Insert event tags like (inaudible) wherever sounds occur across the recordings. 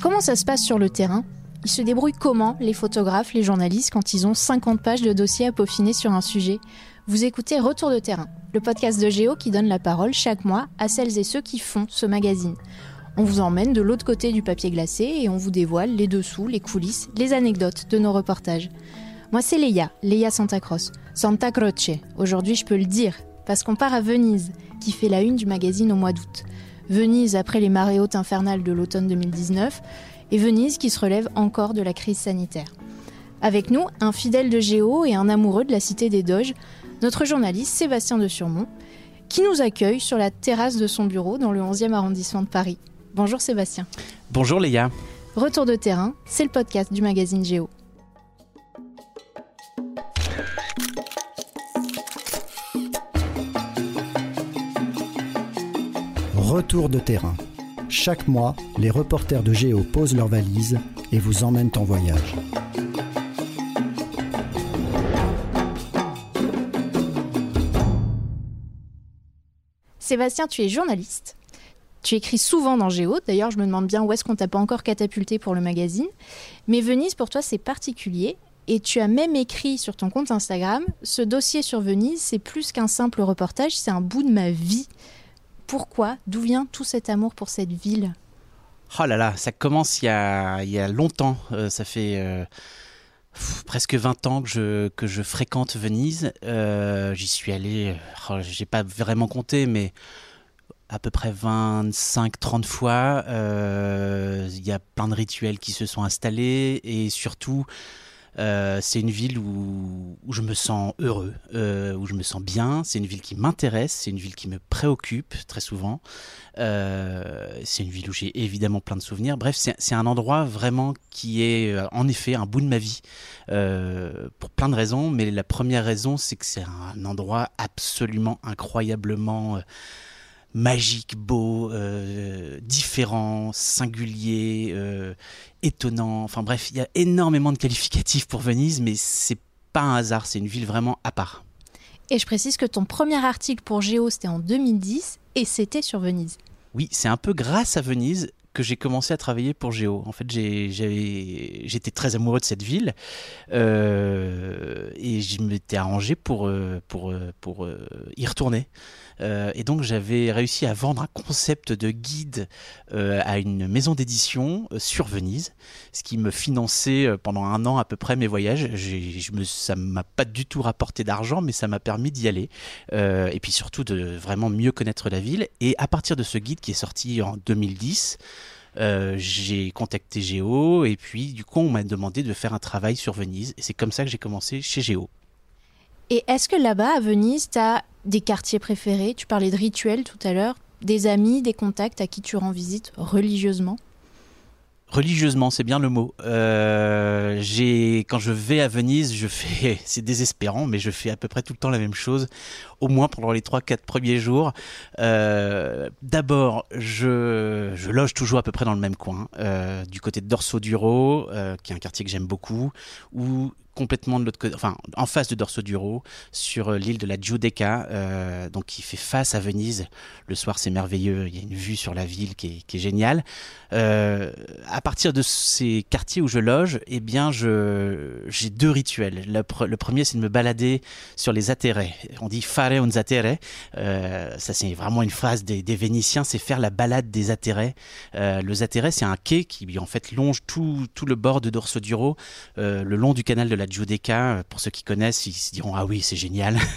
Comment ça se passe sur le terrain? Ils se débrouillent comment, les photographes, les journalistes, quand ils ont 50 pages de dossiers à peaufiner sur un sujet? Vous écoutez Retour de terrain, le podcast de Géo qui donne la parole chaque mois à celles et ceux qui font ce magazine. On vous emmène de l'autre côté du papier glacé et on vous dévoile les dessous, les coulisses, les anecdotes de nos reportages. Moi, c'est Leia, Leia Santa Croce. Santa Croce. Aujourd'hui, je peux le dire, parce qu'on part à Venise, qui fait la une du magazine au mois d'août. Venise après les marées hautes infernales de l'automne 2019, et Venise qui se relève encore de la crise sanitaire. Avec nous, un fidèle de Géo et un amoureux de la cité des Doges, notre journaliste Sébastien de Surmont, qui nous accueille sur la terrasse de son bureau dans le 11e arrondissement de Paris. Bonjour Sébastien. Bonjour Léa. Retour de terrain, c'est le podcast du magazine Géo. Retour de terrain. Chaque mois, les reporters de Géo posent leurs valises et vous emmènent en voyage. Sébastien, tu es journaliste. Tu écris souvent dans Géo, d'ailleurs je me demande bien où est-ce qu'on t'a pas encore catapulté pour le magazine. Mais Venise pour toi c'est particulier et tu as même écrit sur ton compte Instagram, ce dossier sur Venise c'est plus qu'un simple reportage, c'est un bout de ma vie. Pourquoi D'où vient tout cet amour pour cette ville? Oh là là, ça commence il y a, longtemps, euh, ça fait... euh, presque 20 ans que je, que je fréquente Venise. Euh, J'y suis allé, oh, j'ai pas vraiment compté, mais à peu près 25-30 fois. Il y a plein de rituels qui se sont installés et surtout, euh, c'est une ville où, je me sens heureux, euh, où je me sens bien. C'est une ville qui m'intéresse, c'est une ville qui me préoccupe très souvent. Euh, c'est une ville où j'ai évidemment plein de souvenirs. Bref, c'est un endroit vraiment qui est en effet un bout de ma vie pour plein de raisons. Mais la première raison, c'est que c'est un endroit absolument incroyablement magique, beau, euh, différent, singulier, euh, étonnant. Enfin bref, il y a énormément de qualificatifs pour Venise, mais c'est pas un hasard, c'est une ville vraiment à part. Et je précise que ton premier article pour Géo c'était en 2010 et c'était sur Venise. Oui, c'est un peu grâce à Venise que j'ai commencé à travailler pour Géo. En fait, j'étais très amoureux de cette ville euh, et je m'étais arrangé pour, pour, pour y retourner. Euh, et donc, j'avais réussi à vendre un concept de guide euh, à une maison d'édition euh, sur Venise, ce qui me finançait pendant un an à peu près mes voyages. Ça m'a pas du tout rapporté d'argent, mais ça m'a permis d'y aller. Et puis surtout de vraiment mieux connaître la ville. Et à partir de ce guide qui est sorti en 2010, euh, j'ai contacté Géo et puis du coup on m'a demandé de faire un travail sur Venise et c'est comme ça que j'ai commencé chez Géo. Et est-ce que là-bas à Venise tu as des quartiers préférés? Tu parlais de rituels tout à l'heure, des amis, des contacts à qui tu rends visite religieusement? Religieusement, c'est bien le mot. Euh, quand je vais à Venise, je fais (laughs) c'est désespérant, mais je fais à peu près tout le temps la même chose, au moins pendant les 3-4 premiers jours. Euh, D'abord, je, loge toujours à peu près dans le même coin, euh, du côté de Dorso Duro, qui est un quartier que j'aime beaucoup, ou complètement de l'autre côté, enfin en face de Dorso Duro, sur euh, l'île de la Giudecca, euh, donc qui fait face à Venise. Le soir, c'est merveilleux, il y a une vue sur la ville qui est, géniale. Euh, à partir de ces quartiers où je loge, eh bien, je j'ai deux rituels. Le, pre- le premier, c'est de me balader sur les atterrés. On dit fare un zattere. Euh, ça, c'est vraiment une phrase des, Vénitiens, c'est faire la balade des atterrés. Le zattere, c'est un quai qui en fait longe tout, tout le bord de Dorso Duro, euh, le long du canal de la Giudecca. Pour ceux qui connaissent, ils se diront ah oui, c'est génial. (laughs)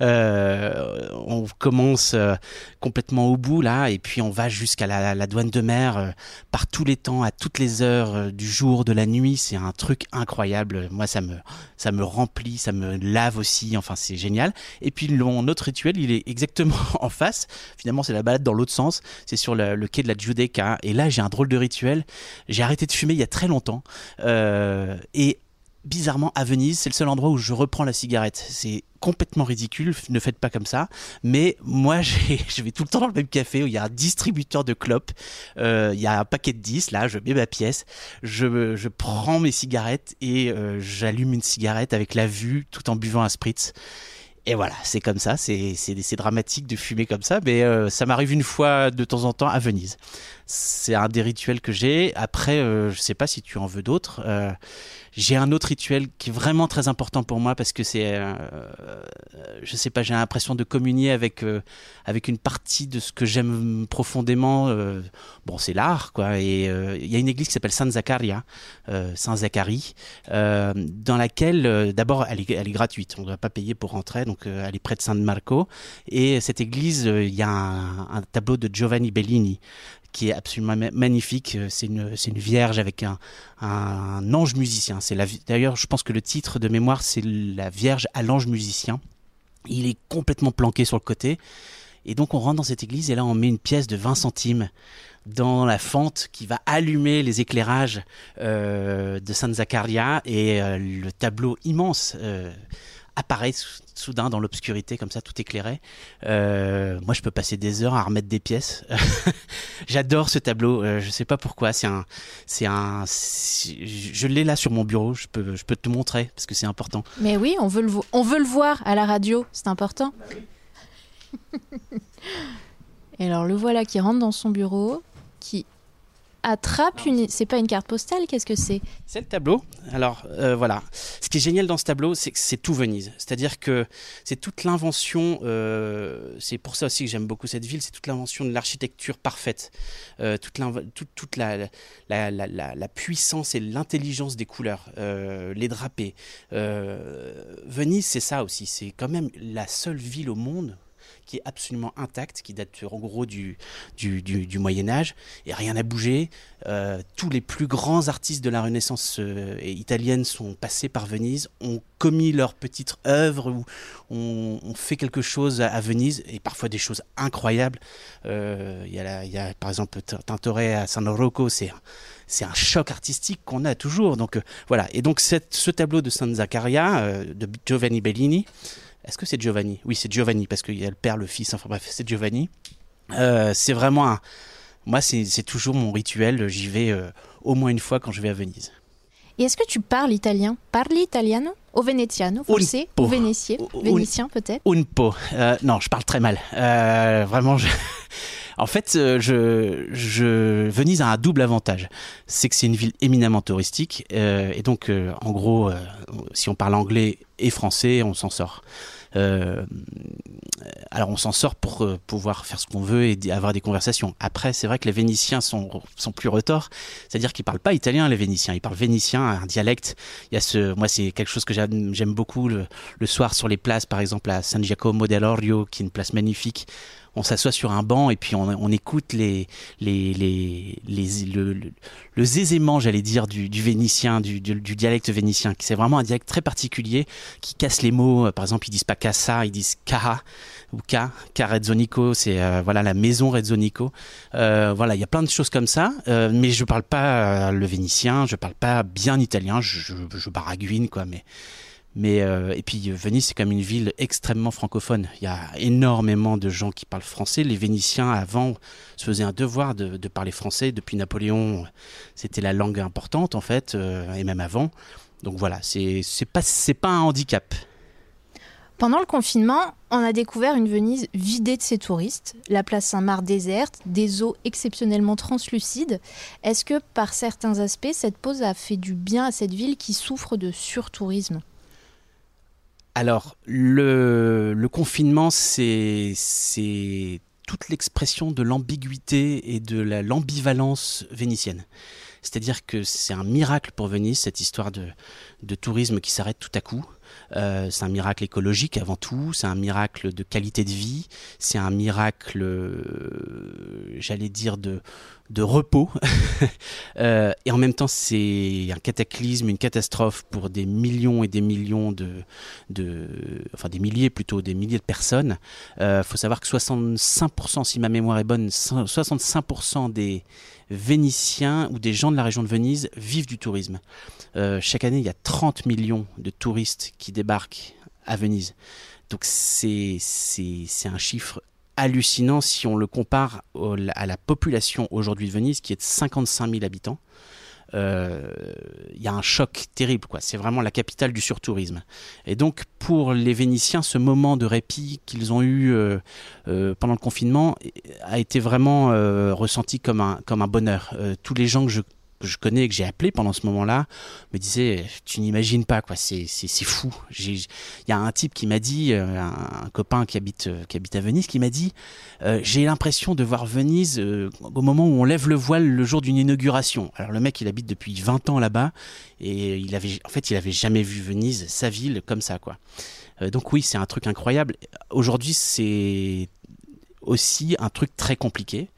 Euh, on commence euh, complètement au bout là, et puis on va jusqu'à la, douane de mer euh, par tous les temps, à toutes les heures euh, du jour, de la nuit. C'est un truc incroyable. Moi, ça me, ça me remplit, ça me lave aussi. Enfin, c'est génial. Et puis mon autre rituel, il est exactement (laughs) en face. Finalement, c'est la balade dans l'autre sens. C'est sur le, quai de la Giudecca. Et là, j'ai un drôle de rituel. J'ai arrêté de fumer il y a très longtemps. Euh, et bizarrement, à Venise, c'est le seul endroit où je reprends la cigarette. C'est complètement ridicule, ne faites pas comme ça. Mais moi, (laughs) je vais tout le temps dans le même café où il y a un distributeur de clopes. Euh, il y a un paquet de 10, là, je mets ma pièce, je, je prends mes cigarettes et euh, j'allume une cigarette avec la vue tout en buvant un spritz. Et voilà, c'est comme ça, c'est dramatique de fumer comme ça, mais euh, ça m'arrive une fois de temps en temps à Venise. C'est un des rituels que j'ai. Après, euh, je sais pas si tu en veux d'autres. Euh, j'ai un autre rituel qui est vraiment très important pour moi parce que c'est, euh, je sais pas, j'ai l'impression de communier avec euh, avec une partie de ce que j'aime profondément. Euh, bon, c'est l'art, quoi. Et euh, il y a une église qui s'appelle San Zaccaria, Saint Zacharie, dans laquelle, d'abord, elle est, elle est gratuite. On ne doit pas payer pour rentrer, donc elle est près de San Marco. Et cette église, il y a un tableau de Giovanni Bellini qui est absolument magnifique. C'est une, une vierge avec un, un ange musicien. C'est d'ailleurs, je pense que le titre de mémoire, c'est la Vierge à l'ange musicien. Il est complètement planqué sur le côté. Et donc, on rentre dans cette église et là, on met une pièce de 20 centimes dans la fente qui va allumer les éclairages euh, de San Zaccaria et euh, le tableau immense euh, apparaît soudain dans l'obscurité comme ça tout éclairé. Euh, moi je peux passer des heures à remettre des pièces. (laughs) J'adore ce tableau. Euh, je sais pas pourquoi. C'est un, c'est un, je l'ai là sur mon bureau. Je peux, je peux te montrer parce que c'est important. Mais oui, on veut le, on veut le voir à la radio. C'est important. (laughs) Et alors le voilà qui rentre dans son bureau, qui attrape une. C'est pas une carte postale, qu'est-ce que c'est? C'est le tableau. Alors euh, voilà. Ce qui est génial dans ce tableau, c'est que c'est tout Venise. C'est-à-dire que c'est toute l'invention. Euh, c'est pour ça aussi que j'aime beaucoup cette ville. C'est toute l'invention de l'architecture parfaite. Euh, toute, toute, toute la, la, la, la, puissance et l'intelligence des couleurs, les drapés. Venise, c'est ça aussi. C'est quand même la seule ville au monde qui est absolument intacte, qui date en gros du, du, Moyen Âge, et rien n'a bougé. Euh, tous les plus grands artistes de la Renaissance euh, italienne sont passés par Venise, ont commis leur petite œuvre, ou ont, fait quelque chose à, Venise, et parfois des choses incroyables. Euh, il y, y, a par exemple Tintoret à San Rocco, c'est c'est un choc artistique qu'on a toujours. Donc euh, voilà. Et donc ce tableau de San Zaccaria euh, de Giovanni Bellini, est-ce que c'est Giovanni? Oui, c'est Giovanni, parce qu'il y a le père, le fils, enfin bref, c'est Giovanni. Euh, c'est vraiment un... Moi, c'est toujours mon rituel. J'y vais euh, au moins une fois quand je vais à Venise. Et est-ce que tu parles italien? Parli italiano? Au veneziano, forse Au vénitien, vénitien peut-être? Un po. Euh, non, je parle très mal. Vraiment, je... En fait, je, Venise a un double avantage. C'est que c'est une ville éminemment touristique. Euh, et donc, euh, en gros, euh, si on parle anglais et français, on s'en sort. Euh, alors on s'en sort pour euh, pouvoir faire ce qu'on veut et avoir des conversations. Après, c'est vrai que les Vénitiens sont, plus retors, c'est-à-dire qu'ils parlent pas italien les Vénitiens, ils parlent vénitien, un dialecte. Moi c'est quelque chose que j'aime beaucoup le, le, soir sur les places, par exemple à San Giacomo dell'Orio, qui est une place magnifique on s'assoit sur un banc et puis on, écoute les, les, le, zézément, j'allais dire, du, vénitien, du, dialecte vénitien. C'est vraiment un dialecte très particulier qui casse les mots. Par exemple, ils disent pas casa, ils disent caha ou ca, ca Rezzonico, c'est euh, voilà la maison Rezzonico. Euh, voilà, il y a plein de choses comme ça, euh, mais je parle pas le vénitien, je parle pas bien italien, je, je, quoi, mais mais euh, et puis Venise, c'est comme une ville extrêmement francophone. Il y a énormément de gens qui parlent français. Les Vénitiens avant se faisaient un devoir de, parler français. Depuis Napoléon, c'était la langue importante en fait, euh, et même avant. Donc voilà, c'est pas c'est pas un handicap. Pendant le confinement, on a découvert une Venise vidée de ses touristes, la place Saint-Marc déserte, des eaux exceptionnellement translucides. Est-ce que par certains aspects, cette pause a fait du bien à cette ville qui souffre de surtourisme? Alors, le, confinement, c'est toute l'expression de l'ambiguïté et de l'ambivalence vénitienne. C'est-à-dire que c'est un miracle pour Venise, cette histoire de tourisme qui s'arrête tout à coup. Euh, c'est un miracle écologique avant tout, c'est un miracle de qualité de vie, c'est un miracle, euh, j'allais dire, de, de repos. (laughs) euh, et en même temps, c'est un cataclysme, une catastrophe pour des millions et des millions de, de enfin des milliers plutôt, des milliers de personnes. Il faut savoir que 65%, si ma mémoire est bonne, 65% des Vénitiens ou des gens de la région de Venise vivent du tourisme. Euh, chaque année, il y a 30 millions de touristes qui débarquent à Venise. Donc c'est un chiffre hallucinant si on le compare à la population aujourd'hui de Venise qui est de 55 000 habitants. Il y a un choc terrible. quoi. C'est vraiment la capitale du surtourisme. Et donc, pour les Vénitiens, ce moment de répit qu'ils ont eu pendant le confinement a été vraiment ressenti comme un, comme un bonheur. tous les gens que je que je connais et que j'ai appelé pendant ce moment-là me disait tu n'imagines pas quoi c'est fou. Il y a un type qui m'a dit euh, un, copain qui habite euh, qui habite à Venise qui m'a dit euh, j'ai l'impression de voir Venise au moment où on lève le voile le jour d'une inauguration. Alors le mec il habite depuis 20 ans là-bas et il avait en fait il avait jamais vu Venise sa ville comme ça quoi. Donc oui c'est un truc incroyable. Aujourd'hui c'est aussi un truc très compliqué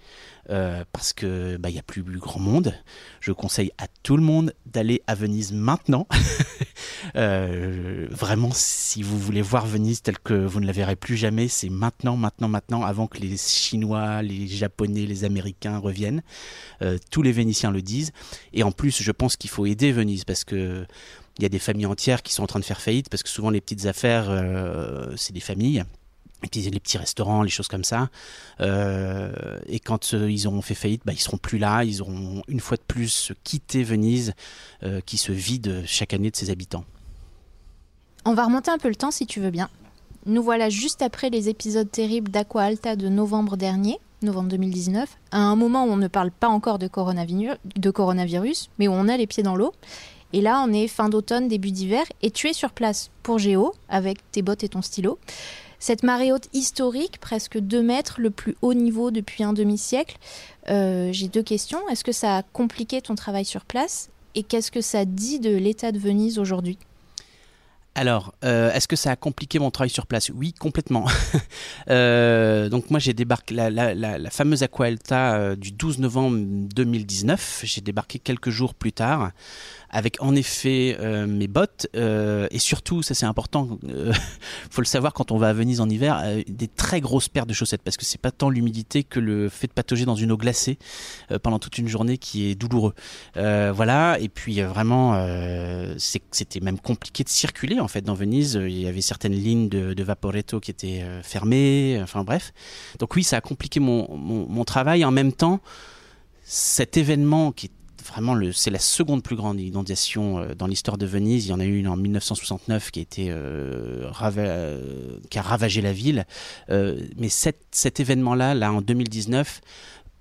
euh, parce que bah il y a plus, grand monde. Je conseille à tout le monde d'aller à Venise maintenant. (laughs) euh, vraiment, si vous voulez voir Venise telle que vous ne la verrez plus jamais, c'est maintenant, maintenant, maintenant, avant que les Chinois, les Japonais, les Américains reviennent. Euh, tous les Vénitiens le disent. Et en plus, je pense qu'il faut aider Venise parce que il y a des familles entières qui sont en train de faire faillite parce que souvent les petites affaires, c'est des familles les petits restaurants, les choses comme ça. Euh, et quand euh, ils auront fait faillite, bah, ils seront plus là. Ils auront une fois de plus quitté Venise, euh, qui se vide chaque année de ses habitants. On va remonter un peu le temps si tu veux bien. Nous voilà juste après les épisodes terribles d'Aqua Alta de novembre dernier, novembre 2019, à un moment où on ne parle pas encore de coronavirus, de coronavirus mais où on a les pieds dans l'eau. Et là, on est fin d'automne, début d'hiver, et tu es sur place pour Géo, avec tes bottes et ton stylo. Cette marée haute historique, presque 2 mètres, le plus haut niveau depuis un demi-siècle. Euh, j'ai deux questions. Est-ce que ça a compliqué ton travail sur place? Et qu'est-ce que ça dit de l'état de Venise aujourd'hui? Alors, euh, est-ce que ça a compliqué mon travail sur place? Oui, complètement. (laughs) Euh, donc moi, j'ai débarqué la, la, fameuse Aqualta du 12 novembre 2019. J'ai débarqué quelques jours plus tard avec en effet euh, mes bottes euh, et surtout, ça c'est important, euh, (laughs) faut le savoir quand on va à Venise en hiver, des très grosses paires de chaussettes parce que c'est pas tant l'humidité que le fait de patauger dans une eau glacée pendant toute une journée qui est douloureux. voilà, et puis vraiment, c'était même compliqué de circuler en fait dans Venise. Il y avait certaines lignes de, Vaporetto qui étaient fermées, enfin bref. Donc oui, ça a compliqué mon, mon, mon travail. En même temps, cet événement qui est vraiment c'est la seconde plus grande inondation euh, dans l'histoire de Venise. Il y en a eu une en 1969 qui a été euh, euh, qui a ravagé la ville. mais cet, événement-là, là en 2019,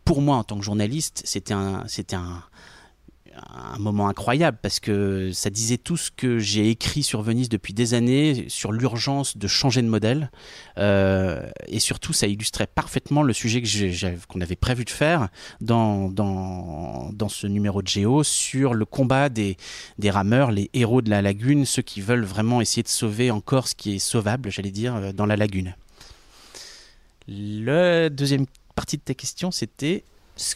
pour moi en tant que journaliste, c'était un un moment incroyable parce que ça disait tout ce que j'ai écrit sur Venise depuis des années, sur l'urgence de changer de modèle. Euh, et surtout, ça illustrait parfaitement le sujet qu'on avait prévu de faire dans, dans, dans, ce numéro de Géo sur le combat des, des rameurs, les héros de la lagune, ceux qui veulent vraiment essayer de sauver encore ce qui est sauvable, j'allais dire, euh, dans la lagune. La deuxième partie de ta question, c'était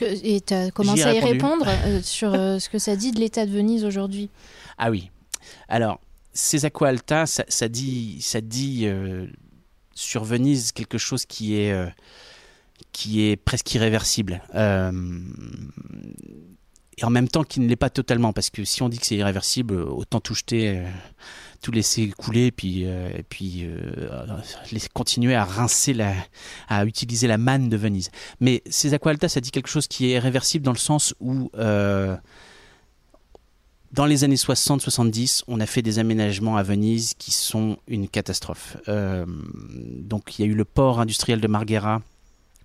et tu as commencé à y répondre euh, (laughs) sur euh, ce que ça dit de l'état de Venise aujourd'hui. Ah oui. Alors, ces Alta, ça, dit, ça dit euh, sur Venise quelque chose qui est, qui est presque irréversible. Et en même temps qui ne l'est pas totalement, parce que si on dit que c'est irréversible, autant tout jeter tout laisser couler puis, euh, et puis euh, continuer à rincer, la, à utiliser la manne de Venise. Mais ces Aqualta, ça dit quelque chose qui est réversible dans le sens où euh, dans les années 60-70, on a fait des aménagements à Venise qui sont une catastrophe. donc il y a eu le port industriel de Marghera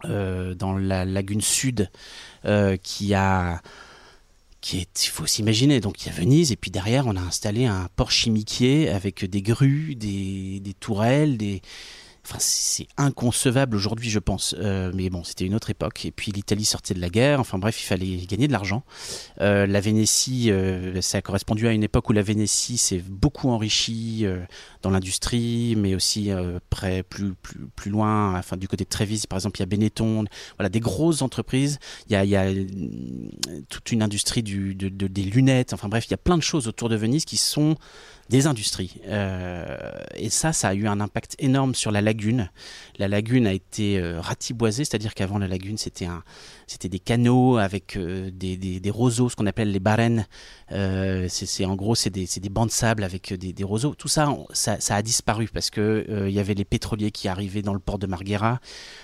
dans la lagune sud qui a il faut s'imaginer, donc il y a Venise, et puis derrière, on a installé un port chimiquier avec des grues, des, des tourelles, des, C'est inconcevable aujourd'hui, je pense. Euh, mais bon, c'était une autre époque. Et puis l'Italie sortait de la guerre. Enfin bref, il fallait gagner de l'argent. Euh, la Vénétie, euh, ça a correspondu à une époque où la Vénétie s'est beaucoup enrichie dans l'industrie, mais aussi près, plus, plus, plus loin, enfin du côté de Trévise, par exemple, il y a Benetton. Voilà, des grosses entreprises. Il y a, toute une industrie du, de, des lunettes. Enfin bref, il y a plein de choses autour de Venise qui sont des industries. Et ça, ça a eu un impact énorme sur la La lagune a été euh, ratiboisée, c'est-à-dire qu'avant la lagune, c'était un, c'était des canaux avec euh, des, des, roseaux, ce qu'on appelle les barènes. c'est, en gros, c'est des, des, bancs de sable avec des, des roseaux. Tout ça, ça, ça, a disparu parce que il y avait les pétroliers qui arrivaient dans le port de Marghera.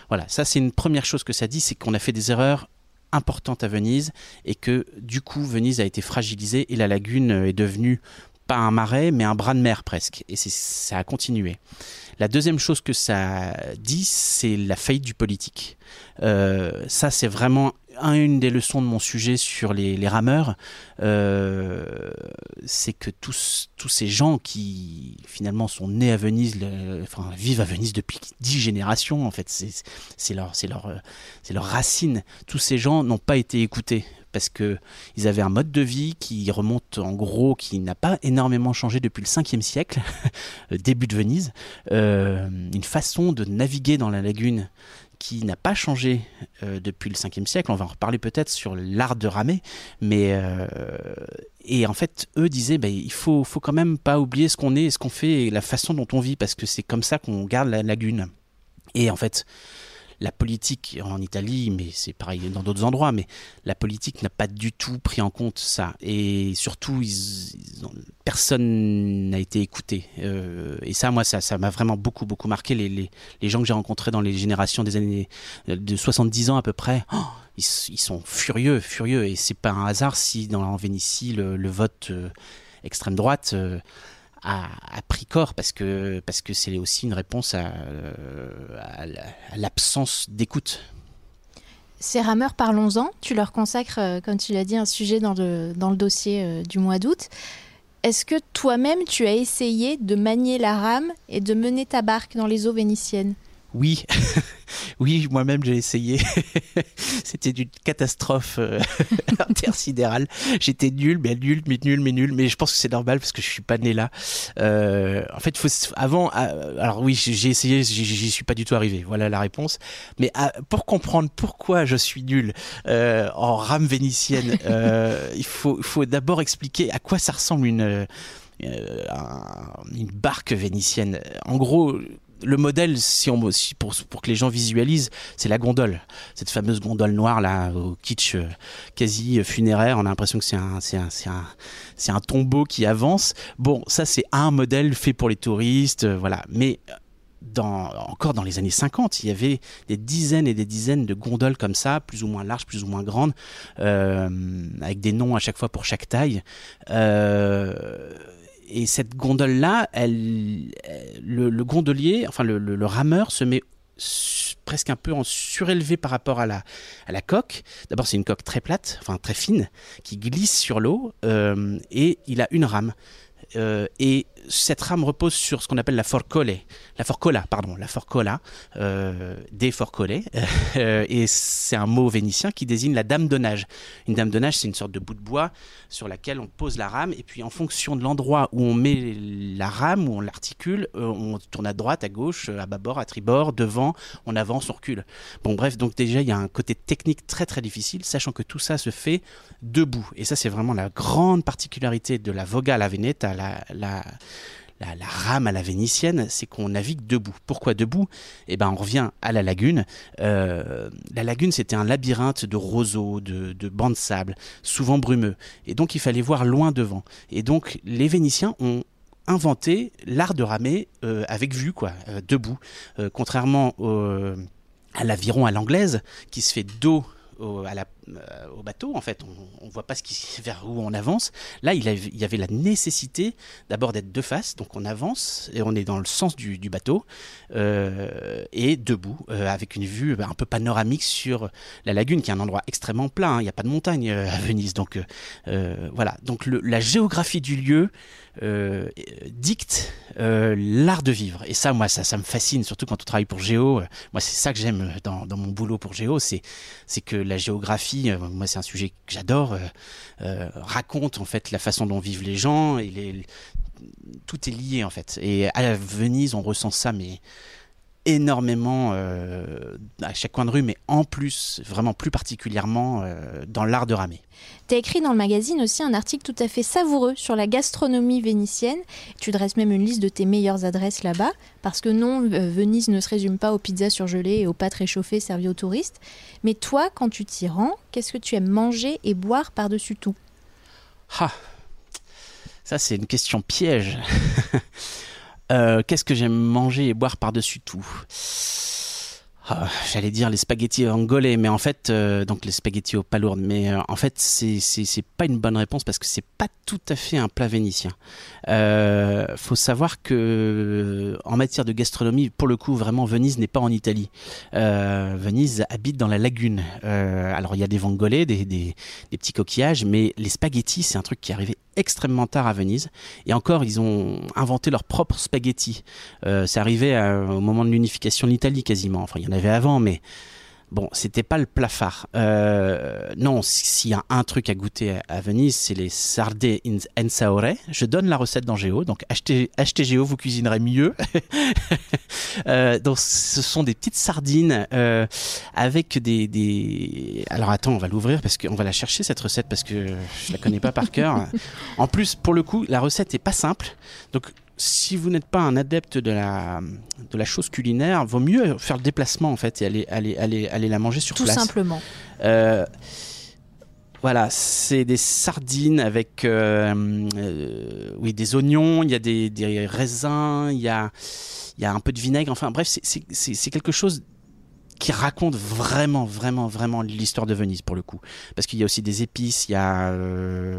Voilà, ça c'est une première chose que ça dit, c'est qu'on a fait des erreurs importante à Venise et que du coup Venise a été fragilisée et la lagune est devenue pas un marais mais un bras de mer presque et ça a continué. La deuxième chose que ça dit, c'est la faillite du politique. Euh, ça, c'est vraiment une des leçons de mon sujet sur les, rameurs, euh, c'est que tous, ces gens qui finalement sont nés à Venise, enfin vivent à Venise depuis dix générations, en fait, c'est leur, leur racine. Tous ces gens n'ont pas été écoutés parce que ils avaient un mode de vie qui remonte en gros, qui n'a pas énormément changé depuis le 5e siècle, (laughs) début de Venise, euh, une façon de naviguer dans la lagune qui n'a pas changé euh, depuis le 5e siècle. On va en reparler peut-être sur l'art de ramer, mais euh, et en fait, eux disaient, ben, il faut, faut quand même pas oublier ce qu'on est, ce qu'on fait et la façon dont on vit, parce que c'est comme ça qu'on garde la lagune. Et en fait, la politique en Italie, mais c'est pareil dans d'autres endroits, mais la politique n'a pas du tout pris en compte ça. Et surtout, personne n'a été écouté. Euh, et ça, moi, ça, m'a vraiment beaucoup, beaucoup marqué. Les, les, gens que j'ai rencontrés dans les générations des années de 70 ans à peu près, oh, ils, sont furieux, furieux. Et c'est pas un hasard si dans en Vénétie, le, vote euh, extrême droite. Euh, a, pris corps parce que parce que c'est aussi une réponse à, l'absence d'écoute. Ces rameurs, parlons-en. Tu leur consacres, euh, comme tu l'as dit, un sujet dans le, dans le dossier euh, du mois d'août. Est-ce que toi-même, tu as essayé de manier la rame et de mener ta barque dans les eaux vénitiennes? Oui, (laughs) oui, moi-même j'ai essayé. (laughs) C'était une catastrophe euh, (laughs) intersidérale. J'étais nul, mais nul, mais nul, mais nul. Mais je pense que c'est normal parce que je suis pas né là. Euh, en fait, faut avant. Euh, alors oui, j'ai essayé, j'y suis pas du tout arrivé. Voilà la réponse. Mais pour comprendre pourquoi je suis nul en rame vénitienne, il faut, faut d'abord expliquer à quoi ça ressemble une. une barque vénitienne. En gros, le modèle, si on, pour, que les gens visualisent, c'est la gondole. Cette fameuse gondole noire, là, au kitsch euh, quasi funéraire. On a l'impression que c'est un, tombeau qui avance. Bon, ça, c'est un modèle fait pour les touristes, euh, voilà. Mais euh, encore dans les années 50, il y avait des dizaines et des dizaines de gondoles comme ça, plus ou moins larges, plus ou moins grandes, avec des noms à chaque fois pour chaque taille. Euh, et cette gondole-là, elle, le, gondolier, enfin le, rameur se met presque un peu en surélevé par rapport à la, à la coque. D'abord, c'est une coque très plate, enfin très fine, qui glisse sur l'eau, euh, et il a une rame. Euh, et cette rame repose sur ce qu'on appelle la forcole, la forcola, pardon, la forcola, euh, des forcolets, (laughs) euh, et c'est un mot vénitien qui désigne la dame de nage. Une dame de nage, c'est une sorte de bout de bois sur laquelle on pose la rame, et puis en fonction de l'endroit où on met la rame, où on l'articule, on tourne à droite, à gauche, à bâbord, à tribord, devant, on avance, on recule. Bon, bref, donc déjà, il y a un côté technique très très difficile, sachant que tout ça se fait debout. Et ça, c'est vraiment la grande particularité de la voga à veneta, la, rame à la vénitienne, c'est qu'on navigue debout. Pourquoi debout? Eh ben, on revient à la lagune. Euh, la lagune, c'était un labyrinthe de roseaux, de, bancs de sable, souvent brumeux. Et donc, il fallait voir loin devant. Et donc, les Vénitiens ont inventé l'art de ramer euh, avec vue, quoi, euh, debout. contrairement à l'aviron à l'anglaise, qui se fait dos à la, au bateau, en fait, on ne voit pas ce qui, (laughs) vers où on avance. Là, il, y avait la nécessité d'abord d'être de face, donc on avance et on est dans le sens du, du bateau euh, et debout, euh, avec une vue un peu panoramique sur la lagune, qui est un endroit extrêmement plat. Hein. Il n'y a pas de montagne à Venise, donc voilà. Donc la géographie du lieu euh, dicte euh, l'art de vivre. Et ça, moi, ça, ça me fascine, surtout quand on travaille pour Géo. moi, c'est ça que j'aime dans, dans, mon boulot pour Géo, c'est que la géographie, euh, moi, c'est un sujet que j'adore, raconte en fait la façon dont vivent les gens et tout est lié en fait. Et à Venise, on ressent ça, mais énormément euh, à chaque coin de rue, mais en plus, vraiment plus particulièrement euh, dans l'art de ramer. Tu as écrit dans le magazine aussi un article tout à fait savoureux sur la gastronomie vénitienne. Tu dresses même une liste de tes meilleures adresses là-bas, parce que non, euh, Venise ne se résume pas aux pizzas surgelées et aux pâtes réchauffées servies aux touristes. Mais toi, quand tu t'y rends, qu'est-ce que tu aimes manger et boire par-dessus tout? Ah Ça, c'est une question piège (laughs) Euh, qu'est-ce que j'aime manger et boire par-dessus tout ah, J'allais dire les spaghettis angolais, mais en fait, euh, donc les spaghettis aux palourdes, mais euh, en fait, c'est pas une bonne réponse parce que c'est pas tout à fait un plat vénitien. Faut savoir que en matière de gastronomie, pour le coup, vraiment, Venise n'est pas en Italie. Venise habite dans la lagune. alors il y a des vongolais, des, des, des petits coquillages, mais les spaghettis, c'est un truc qui est arrivé extrêmement tard à Venise. Et encore, ils ont inventé leur propre spaghetti. c'est arrivé au moment de l'unification de l'Italie quasiment. Enfin, il y en avait avant, mais bon, c'était pas le plafard. Euh, non, s'il y a un truc à goûter à, Venise, c'est les sarde in saore. Je donne la recette dans Géo, donc achetez, achetez Géo, vous cuisinerez mieux. (laughs) euh, donc, ce sont des petites sardines euh, avec des, des, Alors attends, on va l'ouvrir parce qu'on va la chercher cette recette parce que je la connais pas par cœur. (laughs) En plus, pour le coup, la recette est pas simple. Donc si vous n'êtes pas un adepte de la, de la chose culinaire, vaut mieux faire le déplacement en fait et aller, aller, aller, aller la manger sur Tout place. Tout simplement. Euh, voilà, c'est des sardines avec euh, euh, oui, des oignons, il y a des, des raisins, il y a, il y a un peu de vinaigre. Enfin bref, c'est quelque chose qui raconte vraiment, vraiment, vraiment l'histoire de Venise pour le coup. Parce qu'il y a aussi des épices, il y a,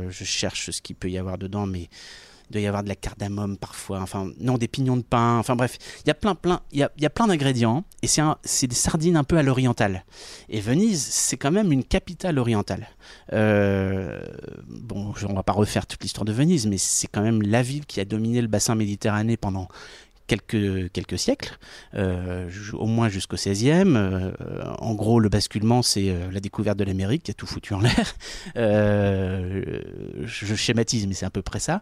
je cherche ce qu'il peut y avoir dedans, mais il doit y avoir de la cardamome parfois, enfin non des pignons de pain, enfin bref, il y a plein plein, il y a, a plein d'ingrédients et c'est c'est des sardines un peu à l'oriental. Et Venise, c'est quand même une capitale orientale. Euh, bon, on va pas refaire toute l'histoire de Venise, mais c'est quand même la ville qui a dominé le bassin méditerranéen pendant quelques, quelques siècles, euh, au moins jusqu'au 16e. Euh, en gros, le basculement, c'est euh, la découverte de l'Amérique qui a tout foutu en l'air. (laughs) je schématise, mais c'est à peu près ça.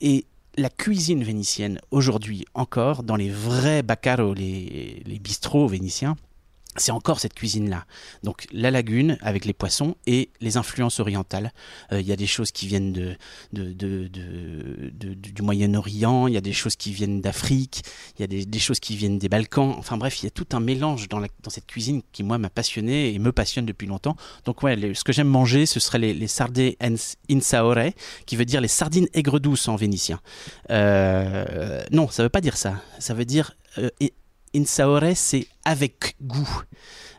et la cuisine vénitienne, aujourd'hui encore, dans les vrais baccaros, les, les bistrots vénitiens, c'est encore cette cuisine-là. Donc la lagune avec les poissons et les influences orientales. Euh, il y a des choses qui viennent du Moyen-Orient, il y a des choses qui viennent d'Afrique, il y a des, choses qui viennent des Balkans. Enfin bref, il y a tout un mélange dans, cette cuisine qui moi m'a passionné et me passionne depuis longtemps. Donc ouais, ce que j'aime manger, ce serait les, les sarde insaore, qui veut dire les sardines aigres douces en vénitien. Euh, non, ça veut pas dire ça. Ça veut dire euh, insaore, c'est avec goût.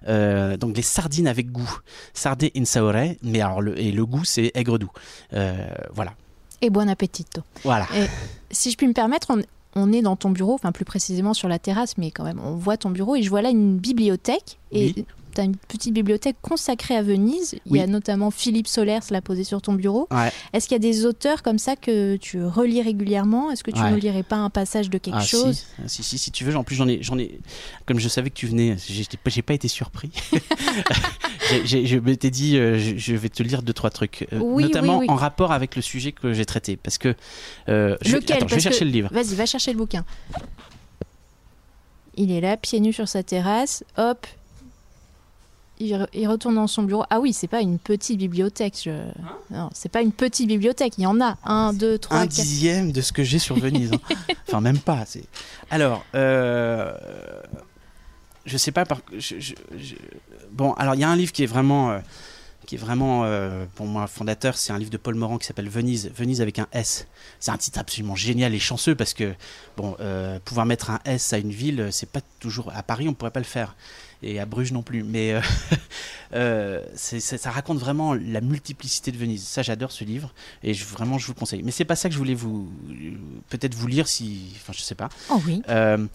Euh, donc les sardines avec goût. Sardé insaore, mais alors le, et le goût, c'est aigre doux. Euh, voilà. Et bon appetito. Voilà. Et, si je puis me permettre, on, on, est dans ton bureau, enfin plus précisément sur la terrasse, mais quand même, on voit ton bureau et je vois là une bibliothèque. Et oui tu as une petite bibliothèque consacrée à Venise. Il y a notamment Philippe Solers l'a posé sur ton bureau. Est-ce qu'il y a des auteurs comme ça que tu relis régulièrement? Est-ce que tu ne lirais pas un passage de quelque ah, chose? Si. si. si, tu veux. En plus, j'en ai, j'en ai. Comme je savais que tu venais, j'ai pas été surpris. (laughs) je m'étais dit, euh, je, vais te lire deux trois trucs, euh, notamment en rapport avec le sujet que j'ai traité, parce que. Euh, je, attends, je vais chercher le livre. Vas-y, va chercher le bouquin. Il est là, pieds nus sur sa terrasse. Hop, il, retourne dans son bureau. Ah oui, c'est pas une petite bibliothèque. Je... Hein non, c'est pas une petite bibliothèque. Il y en a un, deux, trois, un dixième de ce que j'ai sur Venise. Hein. (laughs) enfin, même pas. Alors, euh... je sais pas. Par... Bon, alors il y a un livre qui est vraiment. Euh, qui est vraiment, euh, pour moi, fondateur, c'est un livre de Paul Morand qui s'appelle Venise, Venise avec un S. C'est un titre absolument génial et chanceux parce que, bon, euh, pouvoir mettre un S à une ville, c'est pas toujours. À Paris, on pourrait pas le faire et à Bruges non plus. Mais euh, (laughs) euh ça raconte vraiment la multiplicité de Venise. Ça, j'adore ce livre et je, vraiment, je vous le conseille. Mais c'est pas ça que je voulais vous peut-être vous lire si, enfin, je sais pas. Oh oui. Euh,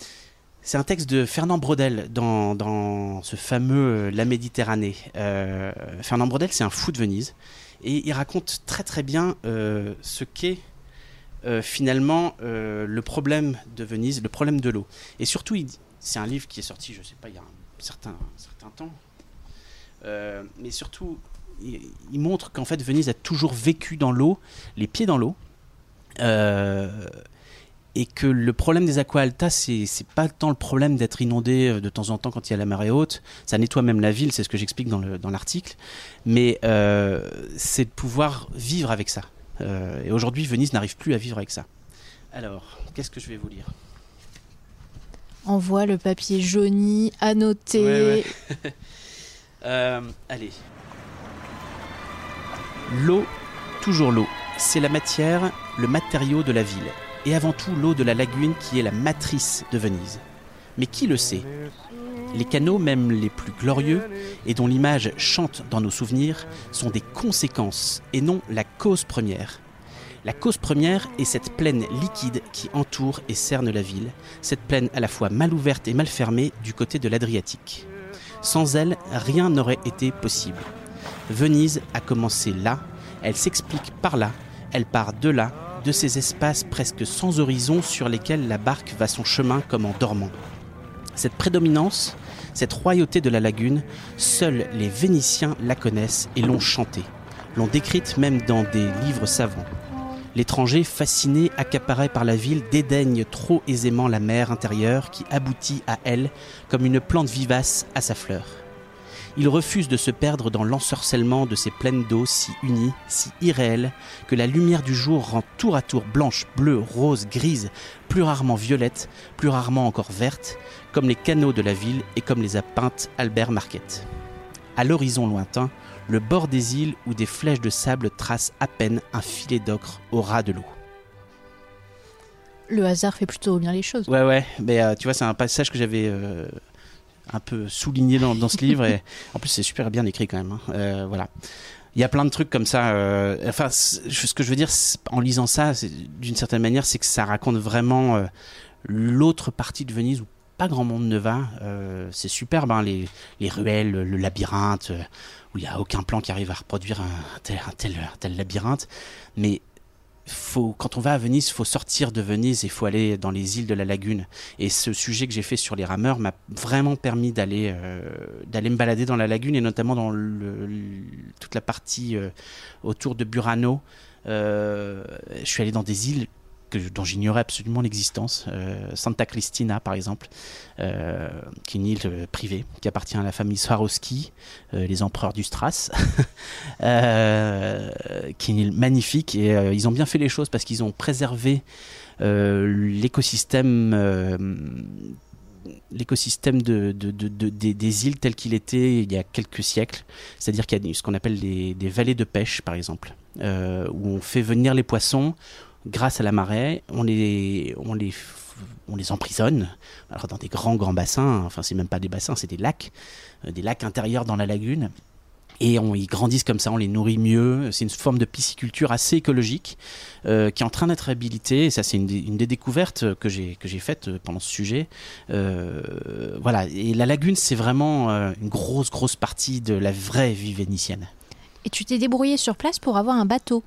c'est un texte de Fernand Brodel dans, dans ce fameux La Méditerranée. Fernand Brodel, c'est un fou de Venise et il raconte très très bien ce qu'est finalement le problème de Venise, le problème de l'eau. Et surtout, c'est un livre qui est sorti, je sais pas, il y a un certains, temps. Euh, mais surtout, il, montre qu'en fait Venise a toujours vécu dans l'eau, les pieds dans l'eau, euh, et que le problème des aqua alta, c'est pas tant le problème d'être inondé euh, de temps en temps quand il y a la marée haute, ça nettoie même la ville, c'est ce que j'explique dans l'article, mais c'est de pouvoir vivre avec ça. et aujourd'hui, Venise n'arrive plus à vivre avec ça. Alors, qu'est-ce que je vais vous lire? On voit le papier jauni, annoté. (laughs) euh, allez. L'eau, toujours l'eau. C'est la matière, le matériau de la ville. Et avant tout l'eau de la lagune qui est la matrice de Venise. Mais qui le sait? Les canaux, même les plus glorieux, et dont l'image chante dans nos souvenirs, sont des conséquences et non la cause première. La cause première est cette plaine liquide qui entoure et cerne la ville, cette plaine à la fois mal ouverte et mal fermée du côté de l'Adriatique. Sans elle, rien n'aurait été possible. Venise a commencé là, elle s'explique par là, elle part de là, de ces espaces presque sans horizon sur lesquels la barque va son chemin comme en dormant. Cette prédominance, cette royauté de la lagune, seuls les Vénitiens la connaissent et l'ont chantée, l'ont décrite même dans des livres savants. L'étranger, fasciné, accaparé par la ville, dédaigne trop aisément la mer intérieure qui aboutit à elle comme une plante vivace à sa fleur. Il refuse de se perdre dans l'ensorcellement de ces plaines d'eau si unies, si irréelles, que la lumière du jour rend tour à tour blanche, bleue, rose, grise, plus rarement violette, plus rarement encore verte, comme les canaux de la ville et comme les a peintes Albert Marquette. À l'horizon lointain, le bord des îles où des flèches de sable tracent à peine un filet d'ocre au ras de l'eau. Le hasard fait plutôt bien les choses. Ouais, ouais, mais euh, tu vois, c'est un passage que j'avais euh, un peu souligné dans, dans ce livre, et (laughs) en plus, c'est super bien écrit quand même. hein. Euh, voilà. Il y a plein de trucs comme ça. enfin, ce que je veux dire en lisant ça, d'une certaine manière, c'est que ça raconte vraiment l'autre partie de Venise où pas grand monde ne va. Euh, c'est superbe, hein, les, les ruelles, le labyrinthe, il n'y a aucun plan qui arrive à reproduire un tel, un tel, labyrinthe. Mais faut, quand on va à Venise, il faut sortir de Venise et il faut aller dans les îles de la lagune. Et ce sujet que j'ai fait sur les rameurs m'a vraiment permis d'aller euh, me balader dans la lagune et notamment dans toute la partie euh, autour de Burano. Euh, je suis allé dans des îles dont j'ignorais absolument l'existence. Euh, Santa Cristina, par exemple, euh, qui est une île euh, privée qui appartient à la famille Swarovski, les empereurs du Stras, (laughs) euh, qui est une île magnifique. Et ils ont bien fait les choses parce qu'ils ont préservé l'écosystème. l'écosystème de, de- de- de- des, îles tel qu'il était il y a quelques siècles. C'est-à-dire qu'il y a ce qu'on appelle des, vallées de pêche, par exemple, où on fait venir les poissons grâce à la marée, on les, on les, on les emprisonne, alors dans des grands, grands bassins, enfin c'est même pas des bassins, c'est des lacs, euh, des lacs intérieurs dans la lagune. Et on, ils grandissent comme ça, on les nourrit mieux. C'est une forme de pisciculture assez écologique euh, qui est en train d'être réhabilitée. Et ça, c'est une, une des découvertes que j'ai que j'ai faites euh, pendant ce sujet. Voilà. Et la lagune, c'est vraiment une grosse, grosse partie de la vraie vie vénitienne. Et tu t'es débrouillé sur place pour avoir un bateau?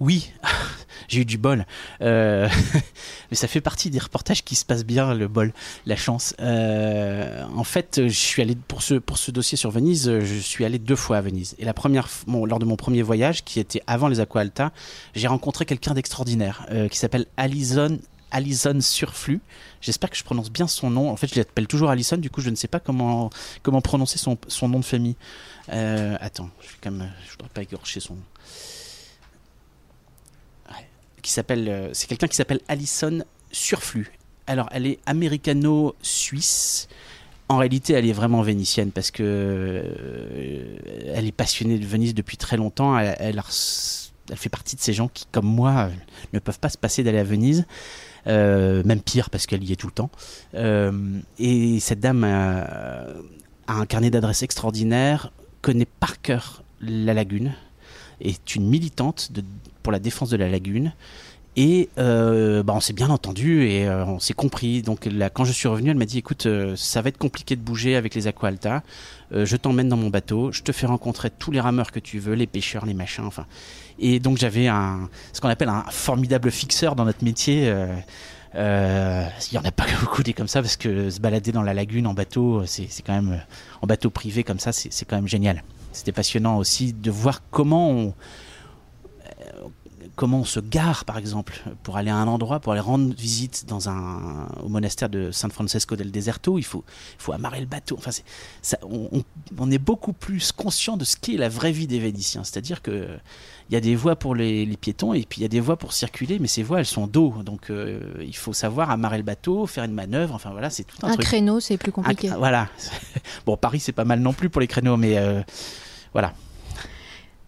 Oui, (laughs) j'ai eu du bol. Euh, (laughs) mais ça fait partie des reportages qui se passent bien, le bol, la chance. Euh, en fait, je suis allé pour ce, pour ce dossier sur Venise, je suis allé deux fois à Venise. Et la première, lors de mon premier voyage, qui était avant les Aqua Alta, j'ai rencontré quelqu'un d'extraordinaire euh, qui s'appelle Alison. Alison Surflux. J'espère que je prononce bien son nom. En fait, je l'appelle toujours Alison. Du coup, je ne sais pas comment comment prononcer son, son nom de famille. Attends, je je voudrais pas égorger son qui s'appelle, euh, c'est quelqu'un qui s'appelle Alison Surflux. Alors, elle est américano-suisse. En réalité, elle est vraiment vénitienne parce que euh, elle est passionnée de Venise depuis très longtemps. Elle, fait partie de ces gens qui, comme moi, ne peuvent pas se passer d'aller à Venise. Euh, même pire parce qu'elle y est tout le temps. Et cette dame a, a un carnet d'adresses extraordinaire, connaît par cœur la lagune, est une militante de, pour la défense de la lagune. Et euh, bah, on s'est bien entendu et euh, on s'est compris. Donc là, quand je suis revenu, elle m'a dit écoute, euh, ça va être compliqué de bouger avec les Aqua Alta. Euh, je t'emmène dans mon bateau, je te fais rencontrer tous les rameurs que tu veux, les pêcheurs, les machins, enfin. Et donc j'avais un, ce qu'on appelle un formidable fixeur dans notre métier. il y en a pas (laughs) beaucoup des comme ça parce que se balader dans la lagune en bateau, c'est quand même en bateau privé comme ça, c'est quand même génial. C'était passionnant aussi de voir comment on comment on se gare, par exemple, pour aller à un endroit, pour aller rendre visite dans un, au monastère de San Francesco del Deserto, il faut, il faut amarrer le bateau. Enfin, ça, on, est beaucoup plus conscient de ce qu'est la vraie vie des Vénitiens. C'est-à-dire que il y a des voies pour les, les piétons et puis il y a des voies pour circuler, mais ces voies, elles sont d'eau. Donc, euh, il faut savoir amarrer le bateau, faire une manœuvre. Enfin, voilà, c'est tout un, Un truc. créneau, c'est plus Un- compliqué. voilà. (laughs) Bon, Paris, c'est pas mal non plus pour les créneaux, mais euh, voilà.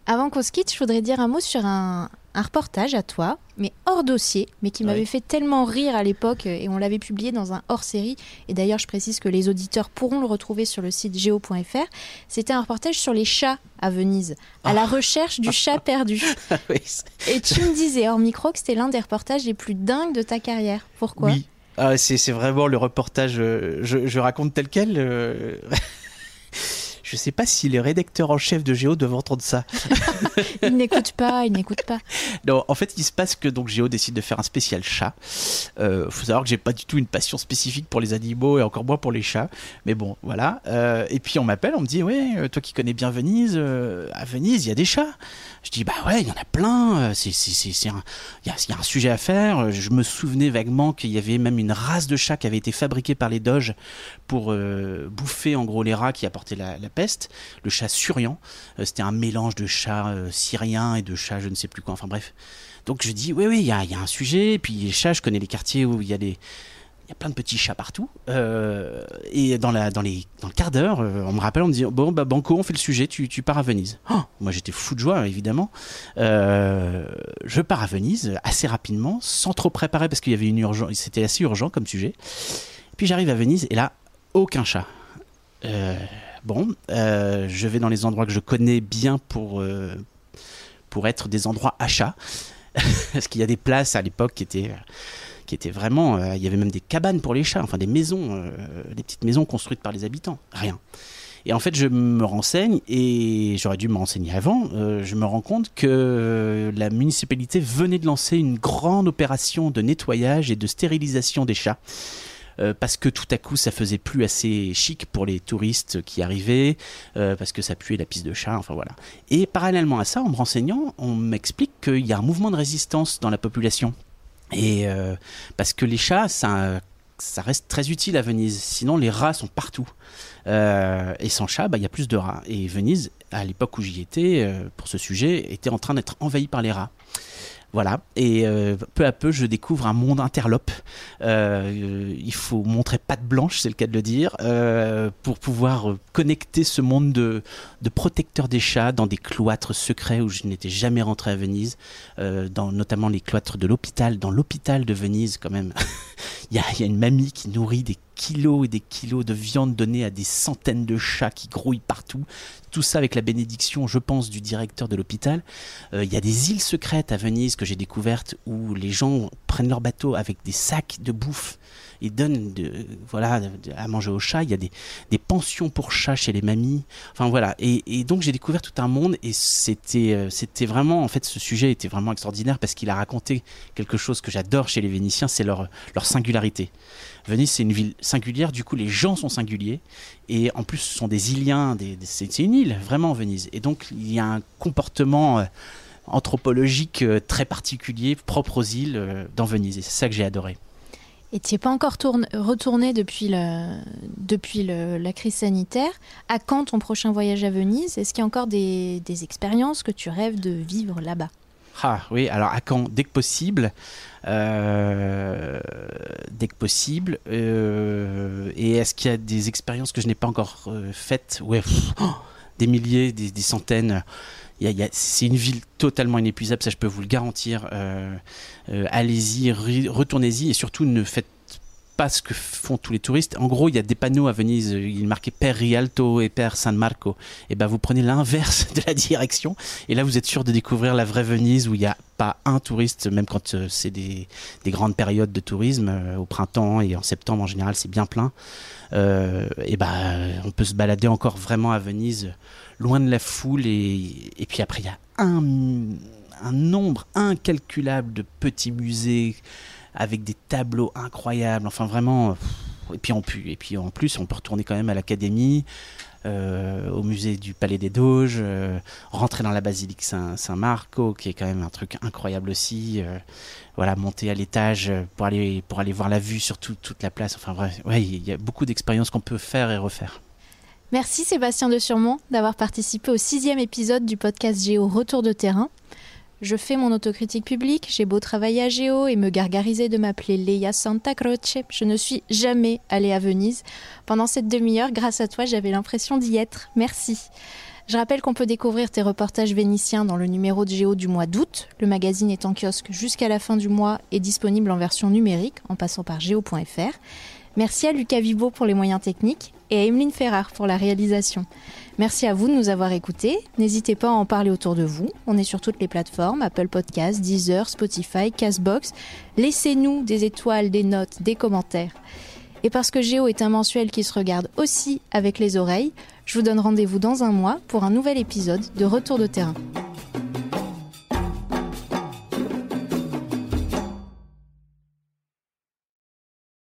Avant qu'on se quitte, je voudrais dire un mot sur un, un reportage à toi, mais hors dossier, mais qui m'avait fait tellement rire à l'époque euh, et on l'avait publié dans un hors-série. Et d'ailleurs, je précise que les auditeurs pourront le retrouver sur le site geo.fr. C'était un reportage sur les chats à Venise, à la ah. recherche du chat perdu. (laughs) et tu me disais hors micro que c'était l'un des reportages les plus dingues de ta carrière. Pourquoi? Oui. Ah, c'est vraiment le reportage, euh, je, raconte tel quel. Euh, je sais pas si les rédacteurs en chef de Géo doivent entendre ça. (laughs) ils n'écoutent pas, ils n'écoutent pas. Non, en fait, il se passe que donc Géo décide de faire un spécial chat. Euh, faut savoir que j'ai pas du tout une passion spécifique pour les animaux et encore moins pour les chats. Mais bon, voilà. Euh, et puis on m'appelle, on me dit ouais, euh, toi qui connais bien Venise, euh, à Venise il y a des chats. Je dis bah ouais, il y en a plein. C'est c'est c'est un il y a, y a un sujet à faire. Je me souvenais vaguement qu'il y avait même une race de chats qui avait été fabriquée par les Doges pour bouffer en gros les rats qui apportaient la, la peste, le chat surian. Euh, c'était un mélange de chat euh, syrien et de chat je ne sais plus quoi. Enfin bref. Donc je dis oui oui, il y a, un sujet. Et puis les chats, je connais les quartiers où il y a des il y a plein de petits chats partout. Euh, et dans, la, dans, les, dans le quart d'heure, on me rappelle, on me dit Bon, bah, Banco, on fait le sujet, tu, tu pars à Venise. Oh, moi, j'étais fou de joie, évidemment. je pars à Venise assez rapidement, sans trop préparer, parce qu'il y avait une urgence, c'était assez urgent comme sujet. Puis j'arrive à Venise, et là, aucun chat. Bon, euh, je vais dans les endroits que je connais bien pour, euh, pour être des endroits achats. (laughs) Parce qu'il y a des places à l'époque qui étaient, qui étaient vraiment. Euh, il y avait même des cabanes pour les chats, enfin des maisons, des petites maisons construites par les habitants. Rien. Et en fait, je me renseigne, et j'aurais dû me renseigner avant, je me rends compte que la municipalité venait de lancer une grande opération de nettoyage et de stérilisation des chats. Euh, parce que tout à coup ça faisait plus assez chic pour les touristes qui arrivaient, euh, parce que ça puait la piste de chat, enfin voilà. Et parallèlement à ça, en me renseignant, on m'explique qu'il y a un mouvement de résistance dans la population. Et euh, parce que les chats, ça, reste très utile à Venise. Sinon, les rats sont partout. et sans chat, bah, il y a plus de rats. Et Venise, à l'époque où j'y étais, pour ce sujet, était en train d'être envahie par les rats. Voilà, et euh, peu à peu, je découvre un monde interlope. Euh, il faut montrer patte blanche, c'est le cas de le dire, euh, pour pouvoir connecter ce monde de, protecteurs des chats dans des cloîtres secrets où je n'étais jamais rentré à Venise, dans notamment les cloîtres de l'hôpital, dans l'hôpital de Venise quand même. (laughs) Il y, a une mamie qui nourrit des kilos et des kilos de viande donnée à des centaines de chats qui grouillent partout. Tout ça avec la bénédiction, je pense, du directeur de l'hôpital. Euh, il y a des îles secrètes à Venise que j'ai découvertes où les gens prennent leur bateau avec des sacs de bouffe et donnent de, voilà, à manger aux chats. Il y a des, pensions pour chats chez les mamies. Enfin voilà. Et, et donc j'ai découvert tout un monde et c'était, euh, c'était vraiment, en fait, ce sujet était vraiment extraordinaire parce qu'il a raconté quelque chose que j'adore chez les Vénitiens, c'est leur, leur singularité. Venise, c'est une ville singulière, du coup, les gens sont singuliers. Et en plus, ce sont des Iliens, c'est une île, vraiment, Venise. Et donc, il y a un comportement euh, anthropologique euh, très particulier, propre aux îles, euh, dans Venise. Et c'est ça que j'ai adoré. Et tu n'es pas encore retourné depuis la crise sanitaire. À quand ton prochain voyage à Venise? Est-ce qu'il y a encore des expériences que tu rêves de vivre là-bas? Ah oui, alors à quand? Dès que possible. Euh, dès que possible. Euh, et est-ce qu'il y a des expériences que je n'ai pas encore euh, faites? Ouais, oh, des milliers, des, centaines. c'est une ville totalement inépuisable, ça je peux vous le garantir. Allez-y, retournez-y et surtout ne faites pas ce que font tous les touristes. En gros, il y a des panneaux à Venise, il marqué Per Rialto et Per San Marco. Et ben vous prenez l'inverse (laughs) de la direction et là vous êtes sûr de découvrir la vraie Venise où il n'y a pas un touriste, même quand euh, c'est des, grandes périodes de tourisme, euh, au printemps et en septembre en général c'est bien plein. Euh, et ben on peut se balader encore vraiment à Venise, loin de la foule et, et puis après il y a un nombre incalculable de petits musées avec des tableaux incroyables. Enfin, vraiment. Et puis, en, et puis en plus, on peut retourner quand même à l'académie, euh, au musée du Palais des Doges, euh, rentrer dans la basilique Saint-Marco, qui est quand même un truc incroyable aussi. Euh, voilà, monter à l'étage pour aller, pour aller voir la vue sur toute la place. Enfin bref, il y a beaucoup d'expériences qu'on peut faire et refaire. Merci Sébastien de Surmont d'avoir participé au sixième épisode du podcast Géo Retour de terrain. Je fais mon autocritique publique, j'ai beau travailler à Géo et me gargariser de m'appeler Leia Santa Croce, je ne suis jamais allée à Venise. Pendant cette demi-heure, grâce à toi, j'avais l'impression d'y être. Merci. Je rappelle qu'on peut découvrir tes reportages vénitiens dans le numéro de Géo du mois d'août. Le magazine est en kiosque jusqu'à la fin du mois et disponible en version numérique en passant par géo.fr. Merci à Lucas Vibo pour les moyens techniques et à Emeline Ferrard pour la réalisation. Merci à vous de nous avoir écoutés. N'hésitez pas à en parler autour de vous. On est sur toutes les plateformes, Apple Podcasts, Deezer, Spotify, Castbox. Laissez-nous des étoiles, des notes, des commentaires. Et parce que Géo est un mensuel qui se regarde aussi avec les oreilles, je vous donne rendez-vous dans un mois pour un nouvel épisode de Retour de terrain.